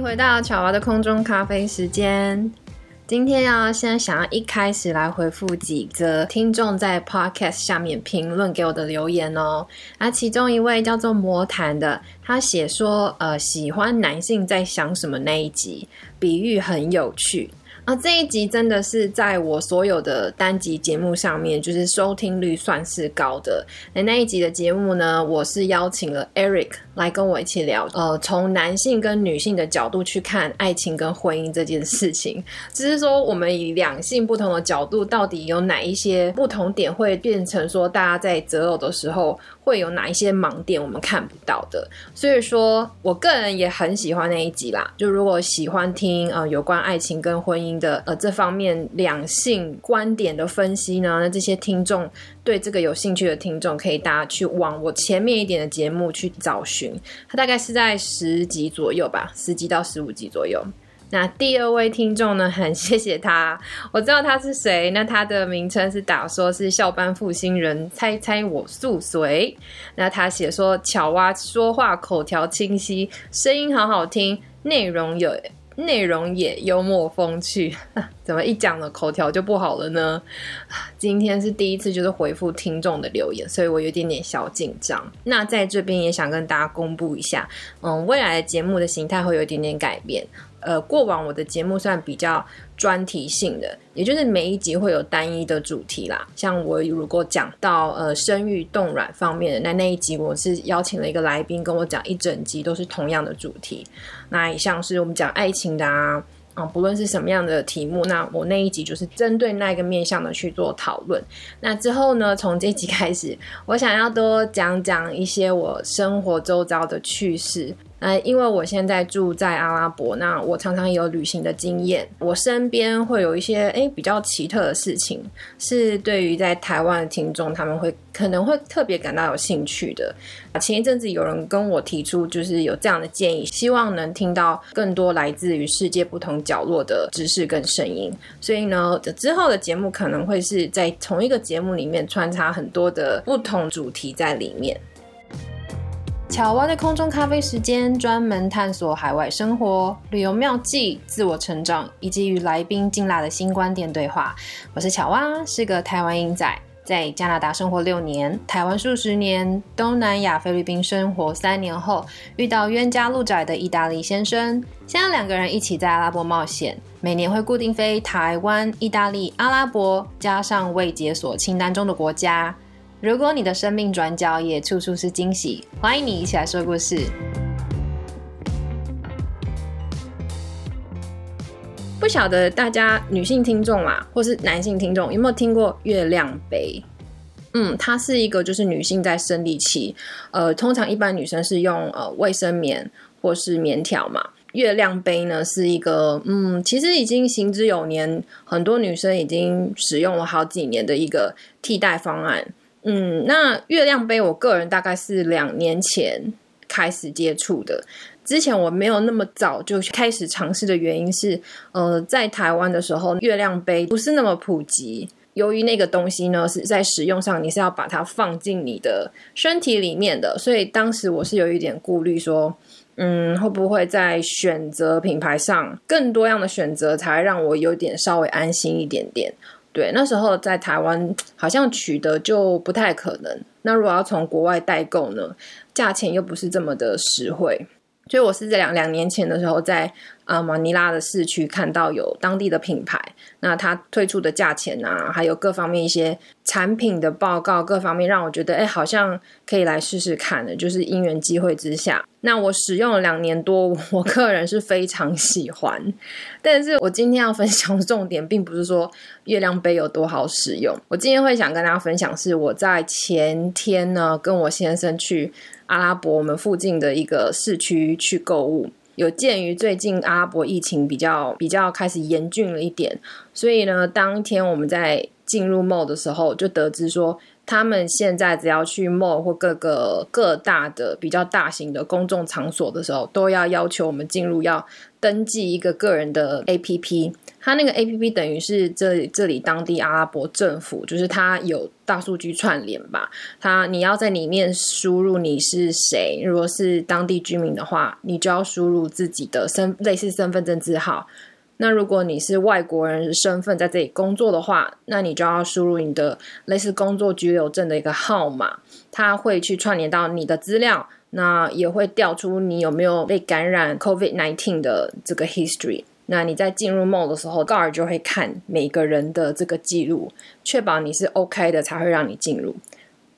回到巧娃的空中咖啡时间。今天啊，先想要一开始来回复几则听众在 Podcast 下面评论给我的留言哦。啊其中一位叫做魔毯的，他写说，呃，喜欢男性在想什么那一集，比喻很有趣。啊，这一集真的是在我所有的单集节目上面，就是收听率算是高的。那那一集的节目呢，我是邀请了 Eric 来跟我一起聊，呃，从男性跟女性的角度去看爱情跟婚姻这件事情。只是说，我们以两性不同的角度，到底有哪一些不同点会变成说，大家在择偶的时候。会有哪一些盲点我们看不到的？所以说我个人也很喜欢那一集啦。就如果喜欢听呃有关爱情跟婚姻的呃这方面两性观点的分析呢，那这些听众对这个有兴趣的听众，可以大家去往我前面一点的节目去找寻。它大概是在十集左右吧，十集到十五集左右。那第二位听众呢？很谢谢他，我知道他是谁。那他的名称是打说是校班复兴人，猜猜我素随。那他写说巧蛙说话口条清晰，声音好好听，内容有内容也幽默风趣。怎么一讲了口条就不好了呢？今天是第一次就是回复听众的留言，所以我有点点小紧张。那在这边也想跟大家公布一下，嗯，未来的节目的形态会有一点点改变。呃，过往我的节目算比较专题性的，也就是每一集会有单一的主题啦。像我如果讲到呃生育冻卵方面的，那那一集我是邀请了一个来宾跟我讲一整集都是同样的主题。那像是我们讲爱情的啊，啊不论是什么样的题目，那我那一集就是针对那个面向的去做讨论。那之后呢，从这集开始，我想要多讲讲一些我生活周遭的趣事。呃，因为我现在住在阿拉伯，那我常常有旅行的经验，我身边会有一些诶比较奇特的事情，是对于在台湾的听众他们会可能会特别感到有兴趣的。前一阵子有人跟我提出，就是有这样的建议，希望能听到更多来自于世界不同角落的知识跟声音。所以呢，这之后的节目可能会是在同一个节目里面穿插很多的不同主题在里面。巧蛙的空中咖啡时间，专门探索海外生活、旅游妙计、自我成长，以及与来宾劲辣的新观点对话。我是巧蛙，是个台湾英仔，在加拿大生活六年，台湾数十年，东南亚菲律宾生活三年后，遇到冤家路窄的意大利先生，现在两个人一起在阿拉伯冒险，每年会固定飞台湾、意大利、阿拉伯，加上未解锁清单中的国家。如果你的生命转角也处处是惊喜，欢迎你一起来说故事。不晓得大家女性听众啊，或是男性听众有没有听过月亮杯？嗯，它是一个就是女性在生理期，呃，通常一般女生是用呃卫生棉或是棉条嘛。月亮杯呢是一个嗯，其实已经行之有年，很多女生已经使用了好几年的一个替代方案。嗯，那月亮杯，我个人大概是两年前开始接触的。之前我没有那么早就开始尝试的原因是，呃，在台湾的时候，月亮杯不是那么普及。由于那个东西呢是在使用上，你是要把它放进你的身体里面的，所以当时我是有一点顾虑，说，嗯，会不会在选择品牌上更多样的选择，才让我有点稍微安心一点点。对，那时候在台湾好像取得就不太可能。那如果要从国外代购呢，价钱又不是这么的实惠。所以我是在两两年前的时候，在啊马尼拉的市区看到有当地的品牌，那它推出的价钱啊，还有各方面一些产品的报告，各方面让我觉得，哎，好像可以来试试看的。就是因缘机会之下，那我使用了两年多，我个人是非常喜欢。但是我今天要分享的重点，并不是说月亮杯有多好使用。我今天会想跟大家分享，是我在前天呢，跟我先生去。阿拉伯，我们附近的一个市区去购物。有鉴于最近阿拉伯疫情比较比较开始严峻了一点，所以呢，当天我们在进入 mall 的时候，就得知说他们现在只要去 mall 或各个各大的比较大型的公众场所的时候，都要要求我们进入要登记一个个人的 APP。它那个 A P P 等于是这这里当地阿拉伯政府，就是它有大数据串联吧。它你要在里面输入你是谁，如果是当地居民的话，你就要输入自己的身类似身份证字号。那如果你是外国人身份在这里工作的话，那你就要输入你的类似工作居留证的一个号码。它会去串联到你的资料，那也会调出你有没有被感染 COVID nineteen 的这个 history。那你在进入 mall 的时候，guard 就会看每个人的这个记录，确保你是 OK 的，才会让你进入。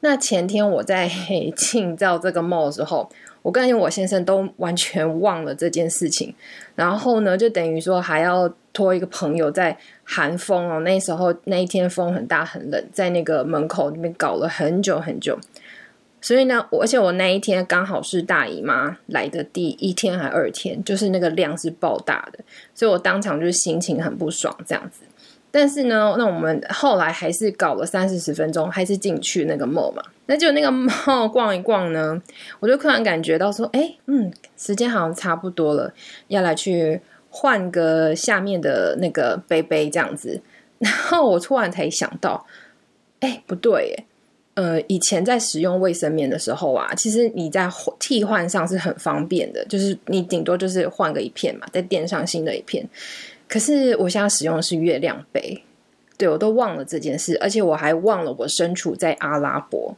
那前天我在进到这个 mall 的时候，我跟我先生都完全忘了这件事情。然后呢，就等于说还要托一个朋友在寒风哦，那时候那一天风很大很冷，在那个门口那边搞了很久很久。所以呢，而且我那一天刚好是大姨妈来的第一天还二天，就是那个量是爆大的，所以我当场就是心情很不爽这样子。但是呢，那我们后来还是搞了三四十分钟，还是进去那个 mall 嘛。那就那个 mall 逛一逛呢，我就突然感觉到说，哎，嗯，时间好像差不多了，要来去换个下面的那个杯杯这样子。然后我突然才想到，哎，不对耶。呃，以前在使用卫生棉的时候啊，其实你在替换上是很方便的，就是你顶多就是换个一片嘛，再垫上新的一片。可是我现在使用的是月亮杯，对我都忘了这件事，而且我还忘了我身处在阿拉伯。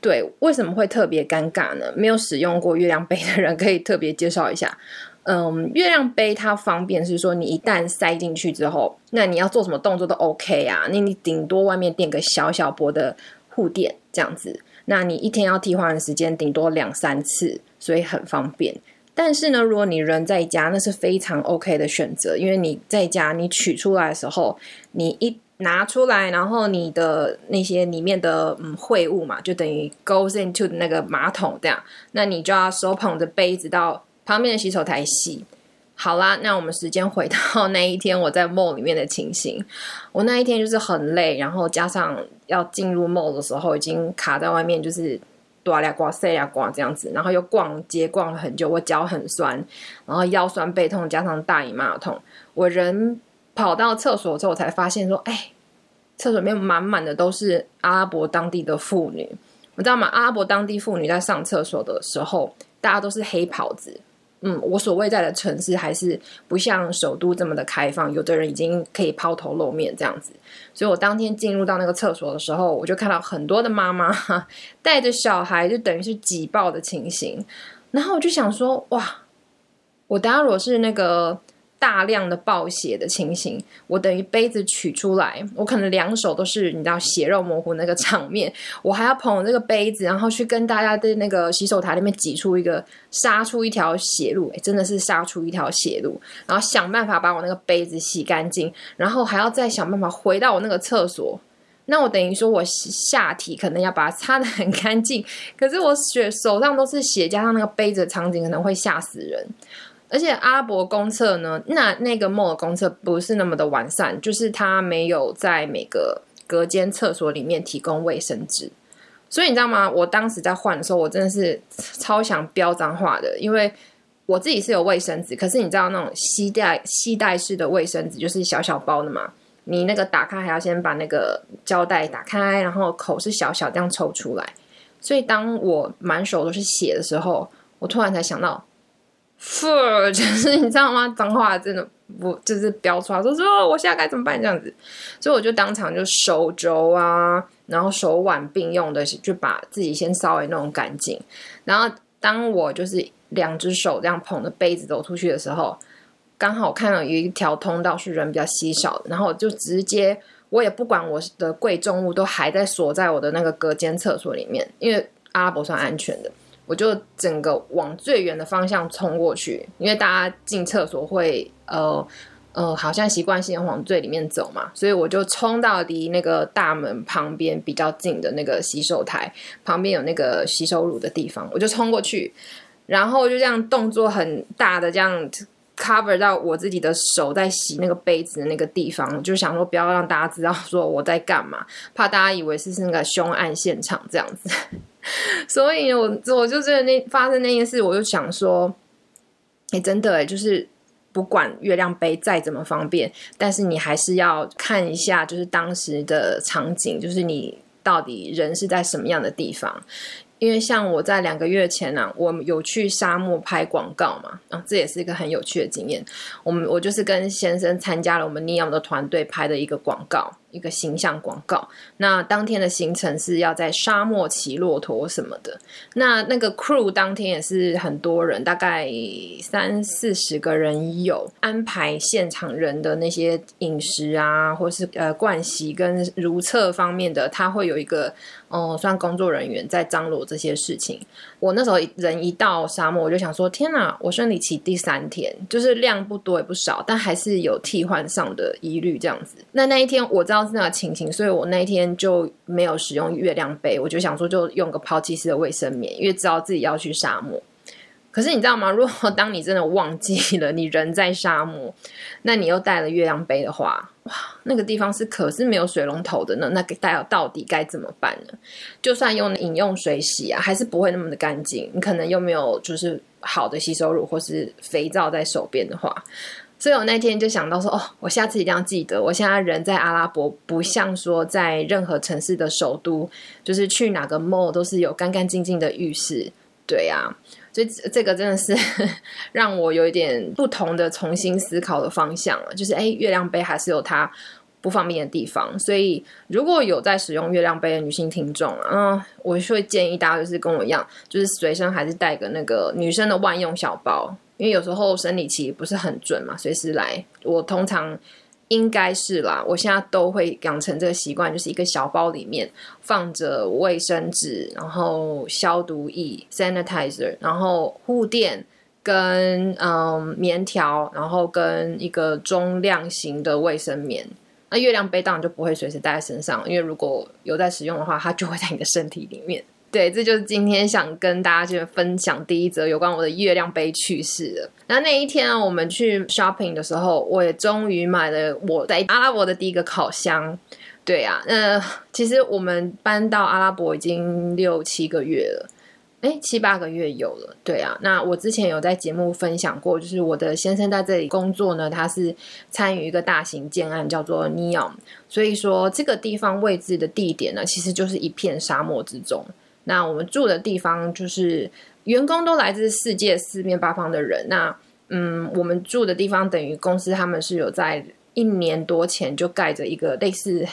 对，为什么会特别尴尬呢？没有使用过月亮杯的人可以特别介绍一下。嗯，月亮杯它方便是说，你一旦塞进去之后，那你要做什么动作都 OK 啊。那你顶多外面垫个小小薄的。护垫这样子，那你一天要替换的时间顶多两三次，所以很方便。但是呢，如果你人在家，那是非常 OK 的选择，因为你在家你取出来的时候，你一拿出来，然后你的那些里面的嗯秽物嘛，就等于 goes into 那个马桶这样，那你就要手捧着杯子到旁边的洗手台洗。好啦，那我们时间回到 那一天我在梦里面的情形。我那一天就是很累，然后加上要进入 mall 的时候，已经卡在外面，就是哆啦呱塞呀呱这样子，然后又逛街逛了很久，我脚很酸，然后腰酸背痛，加上大姨妈痛，我人跑到厕所之后才发现说，哎，厕所里面满满的都是阿拉伯当地的妇女，你知道吗？阿拉伯当地妇女在上厕所的时候，大家都是黑袍子。嗯，我所谓在的城市还是不像首都这么的开放，有的人已经可以抛头露面这样子。所以我当天进入到那个厕所的时候，我就看到很多的妈妈带着小孩，就等于是挤爆的情形。然后我就想说，哇，我当然如果是那个。大量的暴血的情形，我等于杯子取出来，我可能两手都是你知道血肉模糊那个场面，我还要捧这个杯子，然后去跟大家在那个洗手台里面挤出一个杀出一条血路，哎，真的是杀出一条血路，然后想办法把我那个杯子洗干净，然后还要再想办法回到我那个厕所，那我等于说我下体可能要把它擦的很干净，可是我血手上都是血，加上那个杯子的场景可能会吓死人。而且阿伯公厕呢，那那个 mall 公厕不是那么的完善，就是它没有在每个隔间厕所里面提供卫生纸，所以你知道吗？我当时在换的时候，我真的是超想飙脏话的，因为我自己是有卫生纸，可是你知道那种吸带吸带式的卫生纸就是小小包的嘛，你那个打开还要先把那个胶带打开，然后口是小小这样抽出来，所以当我满手都是血的时候，我突然才想到。F 就是你知道吗？脏话真的不就是飙出来，说说我现在该怎么办这样子，所以我就当场就手肘啊，然后手腕并用的就把自己先稍微弄干净。然后当我就是两只手这样捧着杯子走出去的时候，刚好看到有一条通道是人比较稀少的，然后就直接我也不管我的贵重物都还在锁在我的那个隔间厕所里面，因为阿拉伯算安全的。我就整个往最远的方向冲过去，因为大家进厕所会呃呃，好像习惯性往最里面走嘛，所以我就冲到离那个大门旁边比较近的那个洗手台旁边有那个洗手乳的地方，我就冲过去，然后就这样动作很大的这样 cover 到我自己的手在洗那个杯子的那个地方，就想说不要让大家知道说我在干嘛，怕大家以为是那个凶案现场这样子。所以我我就真的那发生那件事，我就想说，哎，真的哎，就是不管月亮杯再怎么方便，但是你还是要看一下，就是当时的场景，就是你到底人是在什么样的地方。因为像我在两个月前呢，我有去沙漠拍广告嘛，啊，这也是一个很有趣的经验。我们我就是跟先生参加了我们尼奥的团队拍的一个广告。一个形象广告。那当天的行程是要在沙漠骑骆驼什么的。那那个 crew 当天也是很多人，大概三四十个人有安排现场人的那些饮食啊，或是呃盥洗跟如厕方面的，他会有一个哦，算工作人员在张罗这些事情。我那时候人一到沙漠，我就想说：天哪！我生理期第三天，就是量不多也不少，但还是有替换上的疑虑这样子。那那一天我知道。是那个情形，所以我那一天就没有使用月亮杯，我就想说就用个抛弃式的卫生棉，因为知道自己要去沙漠。可是你知道吗？如果当你真的忘记了你人在沙漠，那你又带了月亮杯的话，哇，那个地方是可是没有水龙头的呢，那带到底该怎么办呢？就算用饮用水洗啊，还是不会那么的干净。你可能又没有就是好的洗手乳或是肥皂在手边的话。所以我那天就想到说，哦，我下次一定要记得。我现在人在阿拉伯，不像说在任何城市的首都，就是去哪个 mall 都是有干干净净的浴室。对呀，所以这个真的是 让我有一点不同的重新思考的方向了。就是，哎，月亮杯还是有它不方便的地方。所以，如果有在使用月亮杯的女性听众啊，嗯，我会建议大家就是跟我一样，就是随身还是带个那个女生的万用小包。因为有时候生理期不是很准嘛，随时来。我通常应该是啦，我现在都会养成这个习惯，就是一个小包里面放着卫生纸，然后消毒液 （sanitizer），然后护垫跟嗯棉条，然后跟一个中量型的卫生棉。那月亮杯当然就不会随时带在身上，因为如果有在使用的话，它就会在你的身体里面。对，这就是今天想跟大家去分享第一则有关我的月亮杯趣事的。那那一天啊，我们去 shopping 的时候，我也终于买了我在阿拉伯的第一个烤箱。对啊，那其实我们搬到阿拉伯已经六七个月了，哎，七八个月有了。对啊，那我之前有在节目分享过，就是我的先生在这里工作呢，他是参与一个大型建案，叫做 Neom，所以说这个地方位置的地点呢，其实就是一片沙漠之中。那我们住的地方就是员工都来自世界四面八方的人。那嗯，我们住的地方等于公司他们是有在一年多前就盖着一个类似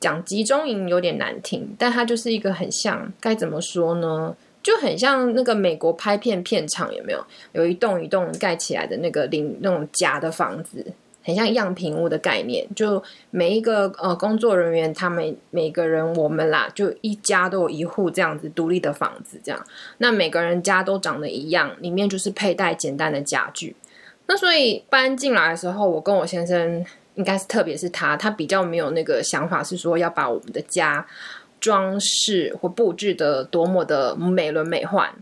讲集中营，有点难听，但它就是一个很像该怎么说呢？就很像那个美国拍片片场有没有？有一栋一栋盖起来的那个零那种假的房子。很像样品屋的概念，就每一个呃工作人员，他们每个人我们啦，就一家都有一户这样子独立的房子，这样。那每个人家都长得一样，里面就是佩戴简单的家具。那所以搬进来的时候，我跟我先生，应该是特别是他，他比较没有那个想法，是说要把我们的家装饰或布置的多么的美轮美奂。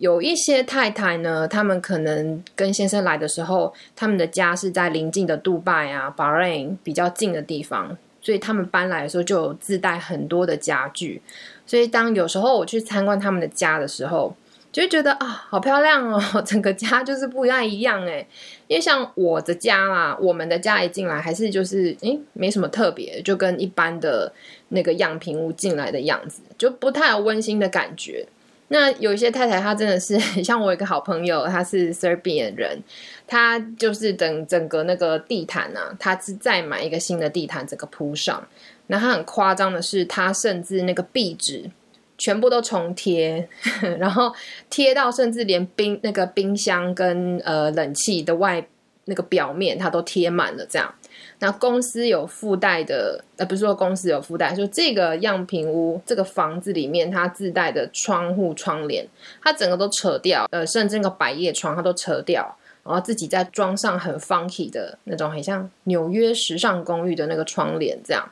有一些太太呢，他们可能跟先生来的时候，他们的家是在邻近的杜拜啊、Bahrain 比较近的地方，所以他们搬来的时候就有自带很多的家具。所以当有时候我去参观他们的家的时候，就会觉得啊，好漂亮哦，整个家就是不太一样诶。因为像我的家啦，我们的家一进来还是就是诶，没什么特别，就跟一般的那个样品屋进来的样子，就不太有温馨的感觉。那有一些太太，她真的是 像我一个好朋友，她是 Serbian 人，她就是等整个那个地毯啊，她是再买一个新的地毯，整个铺上。那她很夸张的是，她甚至那个壁纸全部都重贴，然后贴到甚至连冰那个冰箱跟呃冷气的外那个表面，它都贴满了这样。那公司有附带的，呃，不是说公司有附带，就这个样品屋这个房子里面，它自带的窗户窗帘，它整个都扯掉，呃，甚至那个百叶窗它都扯掉，然后自己再装上很 funky 的那种，很像纽约时尚公寓的那个窗帘这样。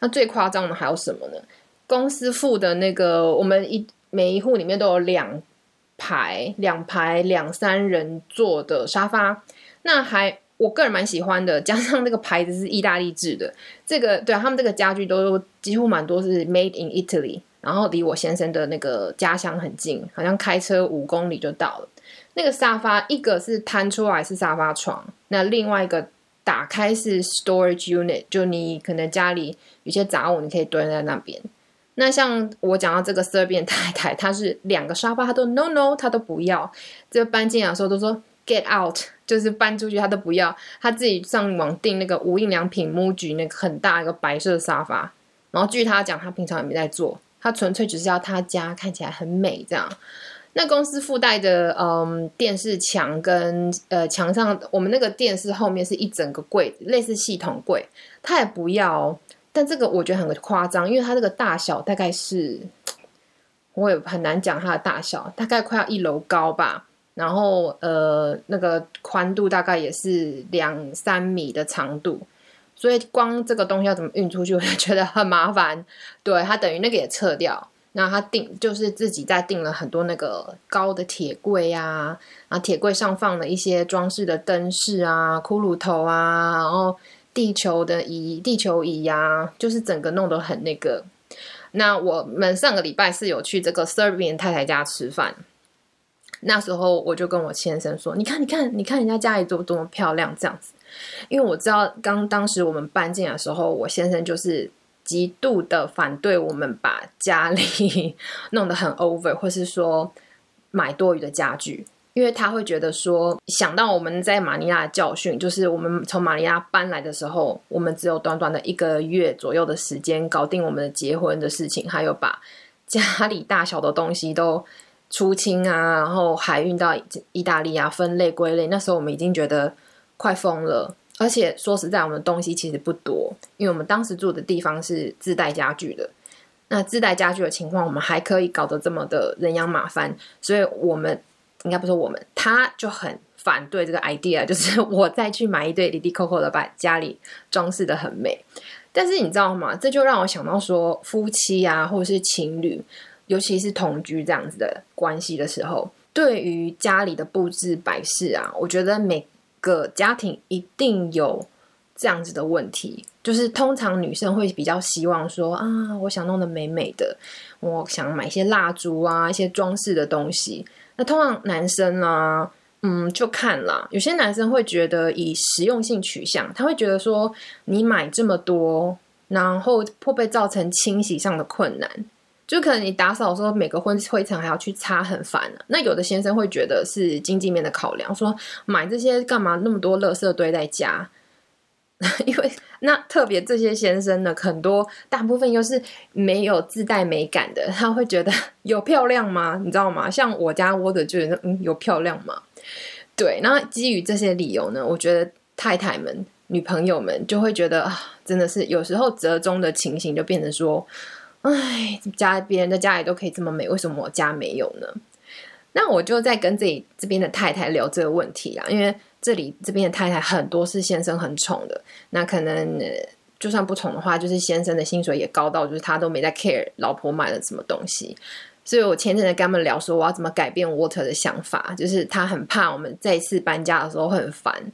那最夸张的还有什么呢？公司附的那个，我们一每一户里面都有两排、两排两三人坐的沙发。那还我个人蛮喜欢的，加上那个牌子是意大利制的，这个对啊，他们这个家具都几乎蛮多是 made in Italy，然后离我先生的那个家乡很近，好像开车五公里就到了。那个沙发一个是摊出来是沙发床，那另外一个打开是 storage unit，就你可能家里有些杂物你可以堆在那边。那像我讲到这个 Serbian 太太，她是两个沙发，她都 no no，她都不要。这搬进来的时候都说 get out，就是搬出去，他都不要。他自己上网订那个无印良品 MUJI 那个很大一个白色沙发，然后据他讲，他平常也没在坐，他纯粹只是要他家看起来很美这样。那公司附带的嗯电视墙跟呃墙上，我们那个电视后面是一整个柜，类似系统柜，他也不要。但这个我觉得很夸张，因为它这个大小大概是，我也很难讲它的大小，大概快要一楼高吧。然后呃，那个宽度大概也是两三米的长度，所以光这个东西要怎么运出去，我就觉得很麻烦。对，它等于那个也撤掉，那他订就是自己再订了很多那个高的铁柜啊，然后铁柜上放了一些装饰的灯饰啊、骷髅头啊，然后。地球的仪，地球仪呀，就是整个弄得很那个。那我们上个礼拜是有去这个 Serbian 太太家吃饭，那时候我就跟我先生说：“你看，你看，你看人家家里多多么漂亮，这样子。”因为我知道刚当时我们搬进来的时候，我先生就是极度的反对我们把家里 弄得很 over，或是说买多余的家具。因为他会觉得说，想到我们在马尼拉的教训，就是我们从马尼拉搬来的时候，我们只有短短的一个月左右的时间搞定我们的结婚的事情，还有把家里大小的东西都出清啊，然后海运到意大利啊，分类归类。那时候我们已经觉得快疯了，而且说实在，我们的东西其实不多，因为我们当时住的地方是自带家具的。那自带家具的情况，我们还可以搞得这么的人仰马翻，所以我们。应该不是我们，他就很反对这个 idea，就是我再去买一堆 l i Coco 的，把家里装饰的很美。但是你知道吗？这就让我想到说，夫妻啊，或者是情侣，尤其是同居这样子的关系的时候，对于家里的布置摆饰啊，我觉得每个家庭一定有这样子的问题。就是通常女生会比较希望说啊，我想弄得美美的，我想买一些蜡烛啊，一些装饰的东西。那通常男生呢，嗯，就看了。有些男生会觉得以实用性取向，他会觉得说你买这么多，然后会不会造成清洗上的困难？就可能你打扫的时候，每个灰灰尘还要去擦，很烦那有的先生会觉得是经济面的考量，说买这些干嘛？那么多垃圾堆在家。因为那特别这些先生呢，很多大部分又是没有自带美感的，他会觉得 有漂亮吗？你知道吗？像我家窝的就觉得嗯有漂亮吗？对，那基于这些理由呢，我觉得太太们、女朋友们就会觉得啊，真的是有时候折中的情形就变成说，哎，家别人的家里都可以这么美，为什么我家没有呢？那我就在跟自己这边的太太聊这个问题啊，因为。这里这边的太太很多是先生很宠的，那可能就算不宠的话，就是先生的薪水也高到，就是他都没在 care 老婆买了什么东西。所以我前阵子跟他们聊说，我要怎么改变 Water 的想法，就是他很怕我们再次搬家的时候很烦。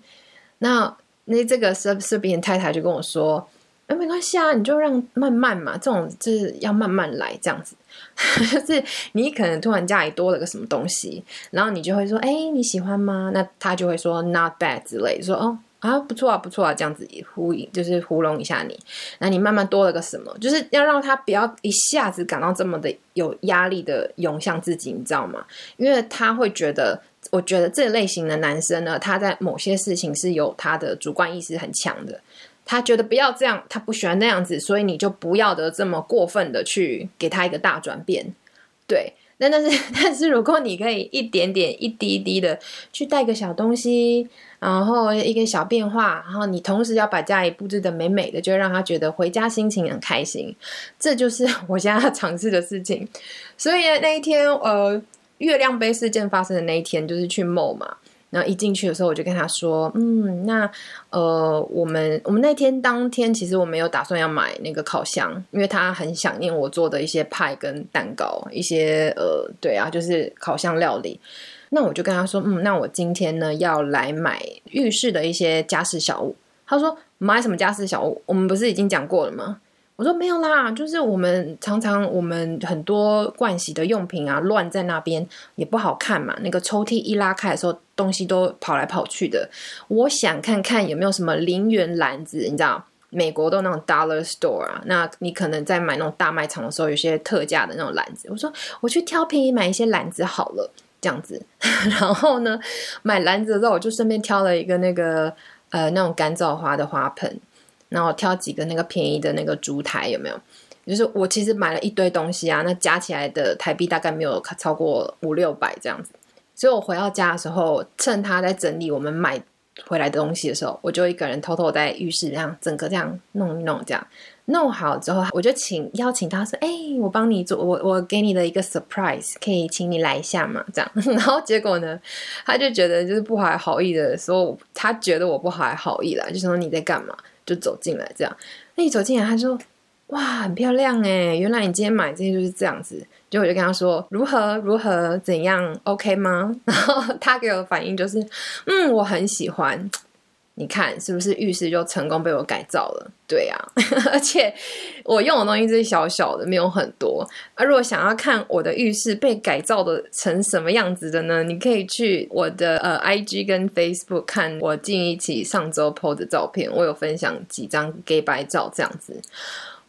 那那这个是这边的太太就跟我说。哎没关系啊，你就让慢慢嘛，这种就是要慢慢来，这样子。就是你可能突然家里多了个什么东西，然后你就会说：“哎，你喜欢吗？”那他就会说 “not bad” 之类，说：“哦啊，不错啊，不错啊。”这样子呼应，就是糊弄一下你。那你慢慢多了个什么，就是要让他不要一下子感到这么的有压力的涌向自己，你知道吗？因为他会觉得，我觉得这类型的男生呢，他在某些事情是有他的主观意识很强的。他觉得不要这样，他不喜欢那样子，所以你就不要的这么过分的去给他一个大转变，对。那但是 但是如果你可以一点点一滴滴的去带个小东西，然后一个小变化，然后你同时要把家里布置的美美的，就让他觉得回家心情很开心，这就是我现在要尝试的事情。所以那一天，呃，月亮杯事件发生的那一天，就是去某嘛。然后一进去的时候，我就跟他说：“嗯，那呃，我们我们那天当天其实我没有打算要买那个烤箱，因为他很想念我做的一些派跟蛋糕，一些呃，对啊，就是烤箱料理。那我就跟他说，嗯，那我今天呢要来买浴室的一些家饰小物。他说买什么家饰小物？我们不是已经讲过了吗？我说没有啦，就是我们常常我们很多盥洗的用品啊，乱在那边也不好看嘛。那个抽屉一拉开的时候，东西都跑来跑去的。我想看看有没有什么零元篮子，你知道，美国都那种 dollar store 啊，那你可能在买那种大卖场的时候，有些特价的那种篮子。我说我去挑便宜买一些篮子好了，这样子。然后呢，买篮子的时候，我就顺便挑了一个那个呃那种干燥花的花盆。然后挑几个那个便宜的那个烛台有没有？就是我其实买了一堆东西啊，那加起来的台币大概没有超过五六百这样子。所以我回到家的时候，趁他在整理我们买回来的东西的时候，我就一个人偷偷在浴室这样整个这样弄一弄，这样弄好之后，我就请邀请他说：“哎，我帮你做，我我给你的一个 surprise，可以请你来一下嘛？”这样，然后结果呢，他就觉得就是不怀好意的说，他觉得我不怀好意了，就说你在干嘛？就走进来，这样，那一走进来，他说：“哇，很漂亮哎！原来你今天买这些就是这样子。”结果我就跟他说：“如何如何怎样？OK 吗？”然后他给我的反应就是：“嗯，我很喜欢。”你看是不是浴室就成功被我改造了？对呀，而且我用的东西是小小的，没有很多。啊如果想要看我的浴室被改造的成什么样子的呢？你可以去我的呃 IG 跟 Facebook 看我近一期上周 PO 的照片，我有分享几张 gay 白照这样子。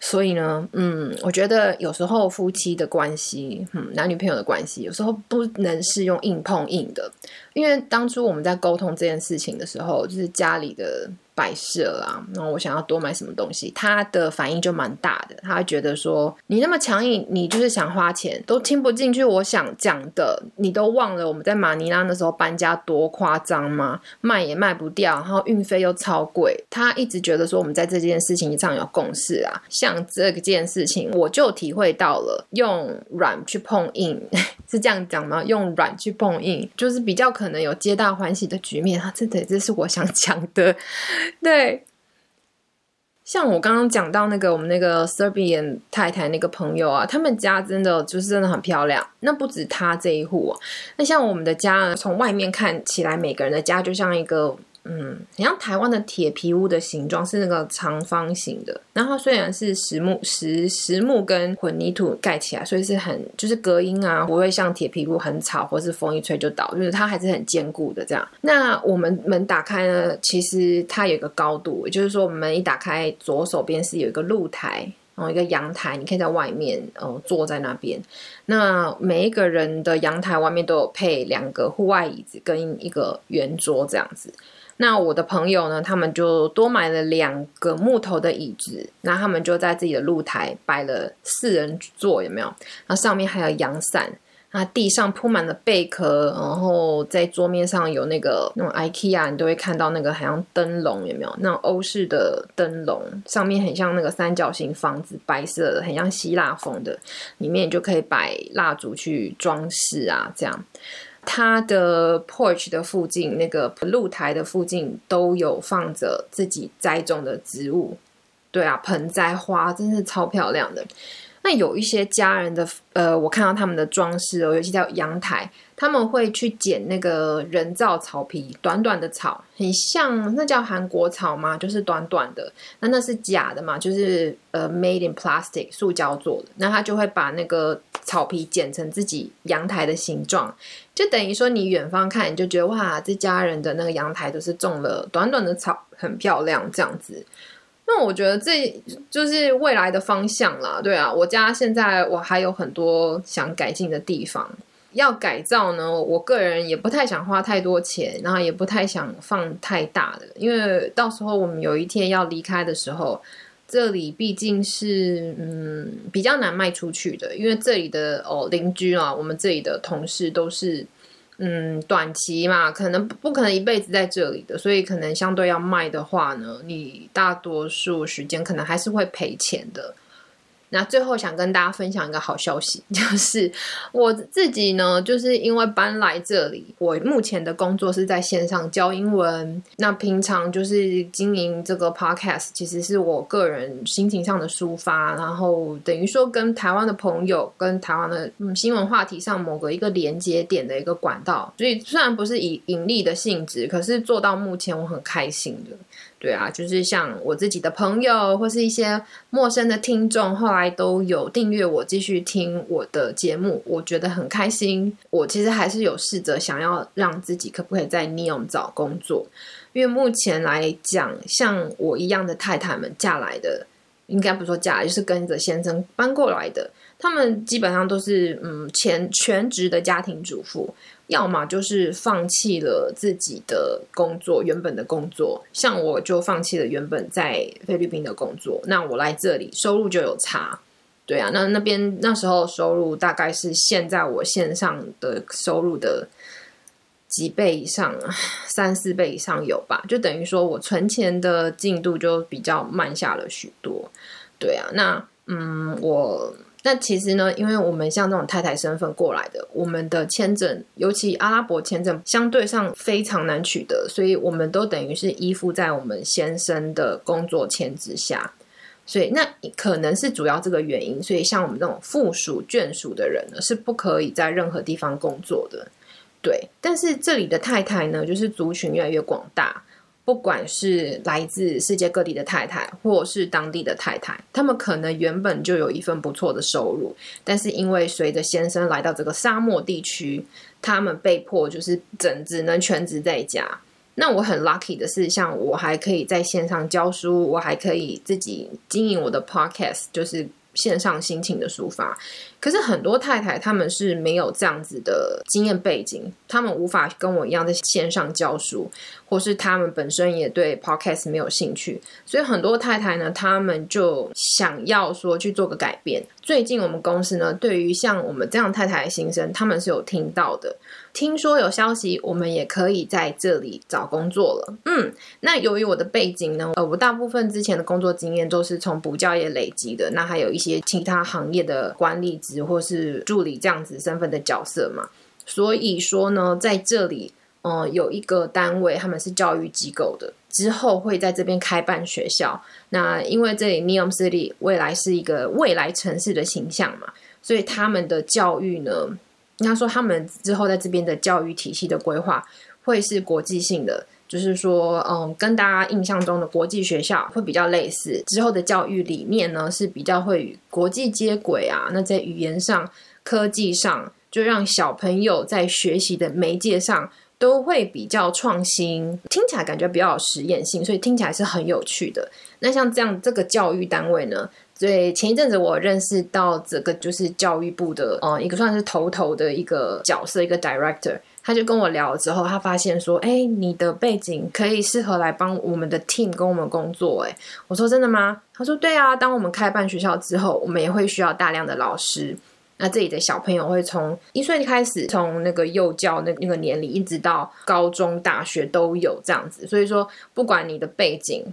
所以呢，嗯，我觉得有时候夫妻的关系，嗯，男女朋友的关系，有时候不能是用硬碰硬的，因为当初我们在沟通这件事情的时候，就是家里的。摆设啊，然后我想要多买什么东西，他的反应就蛮大的。他觉得说你那么强硬，你就是想花钱，都听不进去我想讲的，你都忘了我们在马尼拉的时候搬家多夸张吗？卖也卖不掉，然后运费又超贵。他一直觉得说我们在这件事情上有共识啊。像这件事情，我就体会到了用软去碰硬，是这样讲吗？用软去碰硬，就是比较可能有皆大欢喜的局面啊！真的，这是我想讲的。对，像我刚刚讲到那个我们那个 Serbian 太太那个朋友啊，他们家真的就是真的很漂亮。那不止他这一户，那像我们的家，从外面看起来，每个人的家就像一个。嗯，很像台湾的铁皮屋的形状是那个长方形的，然后虽然是实木、实实木跟混凝土盖起来，所以是很就是隔音啊，不会像铁皮屋很吵，或是风一吹就倒，就是它还是很坚固的这样。那我们门打开呢，其实它有一个高度，也就是说门一打开，左手边是有一个露台，然后一个阳台，你可以在外面呃坐在那边。那每一个人的阳台外面都有配两个户外椅子跟一个圆桌这样子。那我的朋友呢？他们就多买了两个木头的椅子，那他们就在自己的露台摆了四人座，有没有？那上面还有阳伞，那地上铺满了贝壳，然后在桌面上有那个那种 IKEA，你都会看到那个好像灯笼，有没有？那种欧式的灯笼，上面很像那个三角形房子，白色的，很像希腊风的，里面就可以摆蜡烛去装饰啊，这样。它的 porch 的附近，那个露台的附近都有放着自己栽种的植物，对啊，盆栽花真是超漂亮的。那有一些家人的，呃，我看到他们的装饰哦，尤其在阳台。他们会去剪那个人造草皮，短短的草，很像那叫韩国草吗？就是短短的，那那是假的嘛？就是呃，made in plastic，塑胶做的。那他就会把那个草皮剪成自己阳台的形状，就等于说你远方看，你就觉得哇，这家人的那个阳台都是种了短短的草，很漂亮这样子。那我觉得这就是未来的方向啦。对啊，我家现在我还有很多想改进的地方。要改造呢，我个人也不太想花太多钱，然后也不太想放太大的，因为到时候我们有一天要离开的时候，这里毕竟是嗯比较难卖出去的，因为这里的哦邻居啊，我们这里的同事都是嗯短期嘛，可能不可能一辈子在这里的，所以可能相对要卖的话呢，你大多数时间可能还是会赔钱的。那最后想跟大家分享一个好消息，就是我自己呢，就是因为搬来这里，我目前的工作是在线上教英文。那平常就是经营这个 podcast，其实是我个人心情上的抒发，然后等于说跟台湾的朋友、跟台湾的新闻话题上某个一个连接点的一个管道。所以虽然不是以盈利的性质，可是做到目前我很开心的。对啊，就是像我自己的朋友或是一些陌生的听众，后来都有订阅我，继续听我的节目，我觉得很开心。我其实还是有试着想要让自己可不可以在 Neom 找工作，因为目前来讲，像我一样的太太们嫁来的，应该不说嫁来，就是跟着先生搬过来的，他们基本上都是嗯全全职的家庭主妇。要么就是放弃了自己的工作，原本的工作，像我就放弃了原本在菲律宾的工作，那我来这里收入就有差，对啊，那那边那时候收入大概是现在我线上的收入的几倍以上，三四倍以上有吧，就等于说我存钱的进度就比较慢下了许多，对啊，那嗯我。那其实呢，因为我们像这种太太身份过来的，我们的签证，尤其阿拉伯签证，相对上非常难取得，所以我们都等于是依附在我们先生的工作签之下，所以那可能是主要这个原因。所以像我们这种附属眷属的人呢，是不可以在任何地方工作的。对，但是这里的太太呢，就是族群越来越广大。不管是来自世界各地的太太，或是当地的太太，他们可能原本就有一份不错的收入，但是因为随着先生来到这个沙漠地区，他们被迫就是整只能全职在家。那我很 lucky 的是，像我还可以在线上教书，我还可以自己经营我的 podcast，就是线上心情的抒发。可是很多太太他们是没有这样子的经验背景，他们无法跟我一样在线上教书，或是他们本身也对 podcast 没有兴趣，所以很多太太呢，他们就想要说去做个改变。最近我们公司呢，对于像我们这样太太的新生，他们是有听到的，听说有消息，我们也可以在这里找工作了。嗯，那由于我的背景呢，呃，我大部分之前的工作经验都是从补教业累积的，那还有一些其他行业的管理职。或是助理这样子身份的角色嘛，所以说呢，在这里，嗯，有一个单位他们是教育机构的，之后会在这边开办学校。那因为这里 Neom City 未来是一个未来城市的形象嘛，所以他们的教育呢，应该说他们之后在这边的教育体系的规划会是国际性的。就是说，嗯，跟大家印象中的国际学校会比较类似。之后的教育理念呢，是比较会与国际接轨啊。那在语言上、科技上，就让小朋友在学习的媒介上都会比较创新，听起来感觉比较有实验性，所以听起来是很有趣的。那像这样这个教育单位呢，所以前一阵子我认识到这个就是教育部的，呃，一个算是头头的一个角色，一个 director。他就跟我聊之后，他发现说：“哎，你的背景可以适合来帮我们的 team 跟我们工作。”哎，我说：“真的吗？”他说：“对啊，当我们开办学校之后，我们也会需要大量的老师。那这里的小朋友会从一岁开始，从那个幼教那那个年龄，一直到高中、大学都有这样子。所以说，不管你的背景，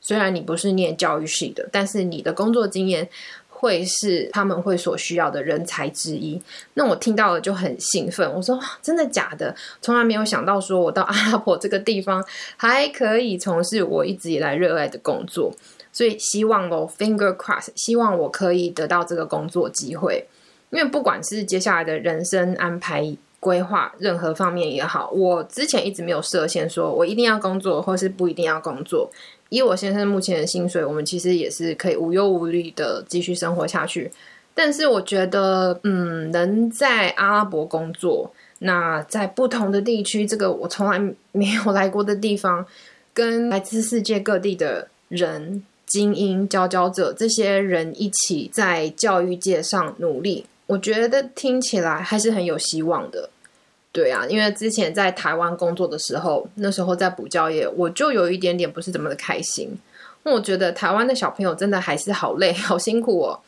虽然你不是念教育系的，但是你的工作经验。”会是他们会所需要的人才之一。那我听到了就很兴奋，我说真的假的？从来没有想到说我到阿拉伯这个地方还可以从事我一直以来热爱的工作。所以希望哦，finger cross，希望我可以得到这个工作机会。因为不管是接下来的人生安排规划，任何方面也好，我之前一直没有设限，说我一定要工作，或是不一定要工作。以我先生目前的薪水，我们其实也是可以无忧无虑的继续生活下去。但是我觉得，嗯，能在阿拉伯工作，那在不同的地区，这个我从来没有来过的地方，跟来自世界各地的人、精英、佼佼者这些人一起在教育界上努力，我觉得听起来还是很有希望的。对啊，因为之前在台湾工作的时候，那时候在补教业，我就有一点点不是怎么的开心。我觉得台湾的小朋友真的还是好累、好辛苦哦。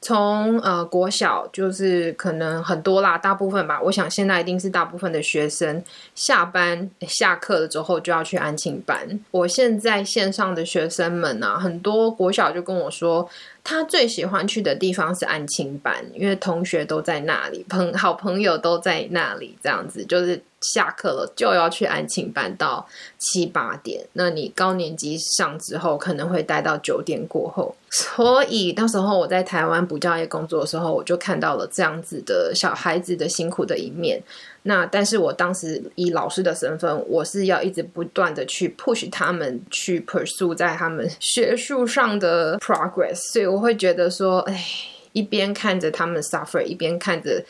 从呃国小就是可能很多啦，大部分吧。我想现在一定是大部分的学生下班下课了之后就要去安庆班。我现在线上的学生们啊，很多国小就跟我说。他最喜欢去的地方是安亲班，因为同学都在那里，朋好朋友都在那里，这样子就是下课了就要去安亲班到七八点。那你高年级上之后，可能会待到九点过后。所以到时候我在台湾补教业工作的时候，我就看到了这样子的小孩子的辛苦的一面。那但是我当时以老师的身份，我是要一直不断的去 push 他们去 pursue 在他们学术上的 progress，所以我会觉得说，哎，一边看着他们 suffer，一边看着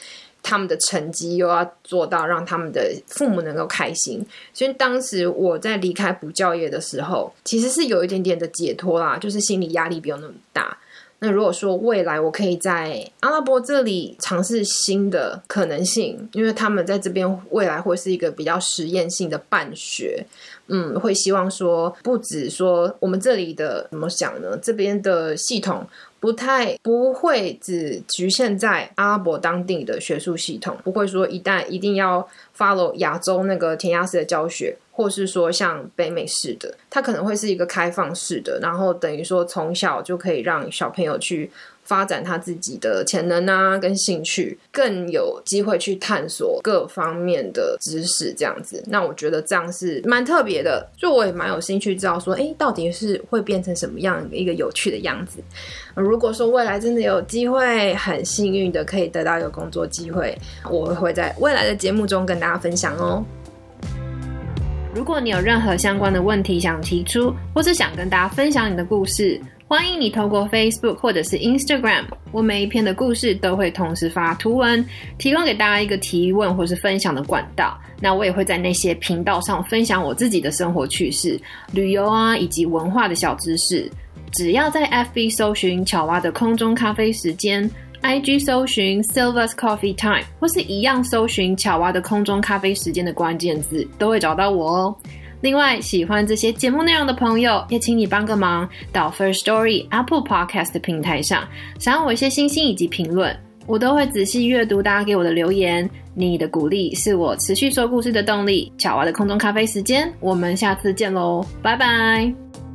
他们的成绩，又要做到让他们的父母能够开心。所以当时我在离开补教业的时候，其实是有一点点的解脱啦，就是心理压力不用那么大。那如果说未来我可以在阿拉伯这里尝试新的可能性，因为他们在这边未来会是一个比较实验性的办学，嗯，会希望说不止说我们这里的怎么想呢？这边的系统不太不会只局限在阿拉伯当地的学术系统，不会说一旦一定要 follow 亚洲那个填鸭式的教学。或是说像北美式的，它可能会是一个开放式的，然后等于说从小就可以让小朋友去发展他自己的潜能啊，跟兴趣，更有机会去探索各方面的知识，这样子。那我觉得这样是蛮特别的，就我也蛮有兴趣知道说，哎，到底是会变成什么样一个有趣的样子。如果说未来真的有机会，很幸运的可以得到一个工作机会，我会在未来的节目中跟大家分享哦。如果你有任何相关的问题想提出，或是想跟大家分享你的故事，欢迎你透过 Facebook 或者是 Instagram，我每一篇的故事都会同时发图文，提供给大家一个提问或是分享的管道。那我也会在那些频道上分享我自己的生活趣事、旅游啊以及文化的小知识。只要在 FB 搜寻巧蛙的空中咖啡时间。IG 搜寻 Silver's Coffee Time，或是一样搜寻巧蛙的空中咖啡时间的关键字，都会找到我哦。另外，喜欢这些节目内容的朋友，也请你帮个忙，到 First Story Apple Podcast 的平台上，赏我一些星星以及评论，我都会仔细阅读大家给我的留言。你的鼓励是我持续说故事的动力。巧娃的空中咖啡时间，我们下次见喽，拜拜。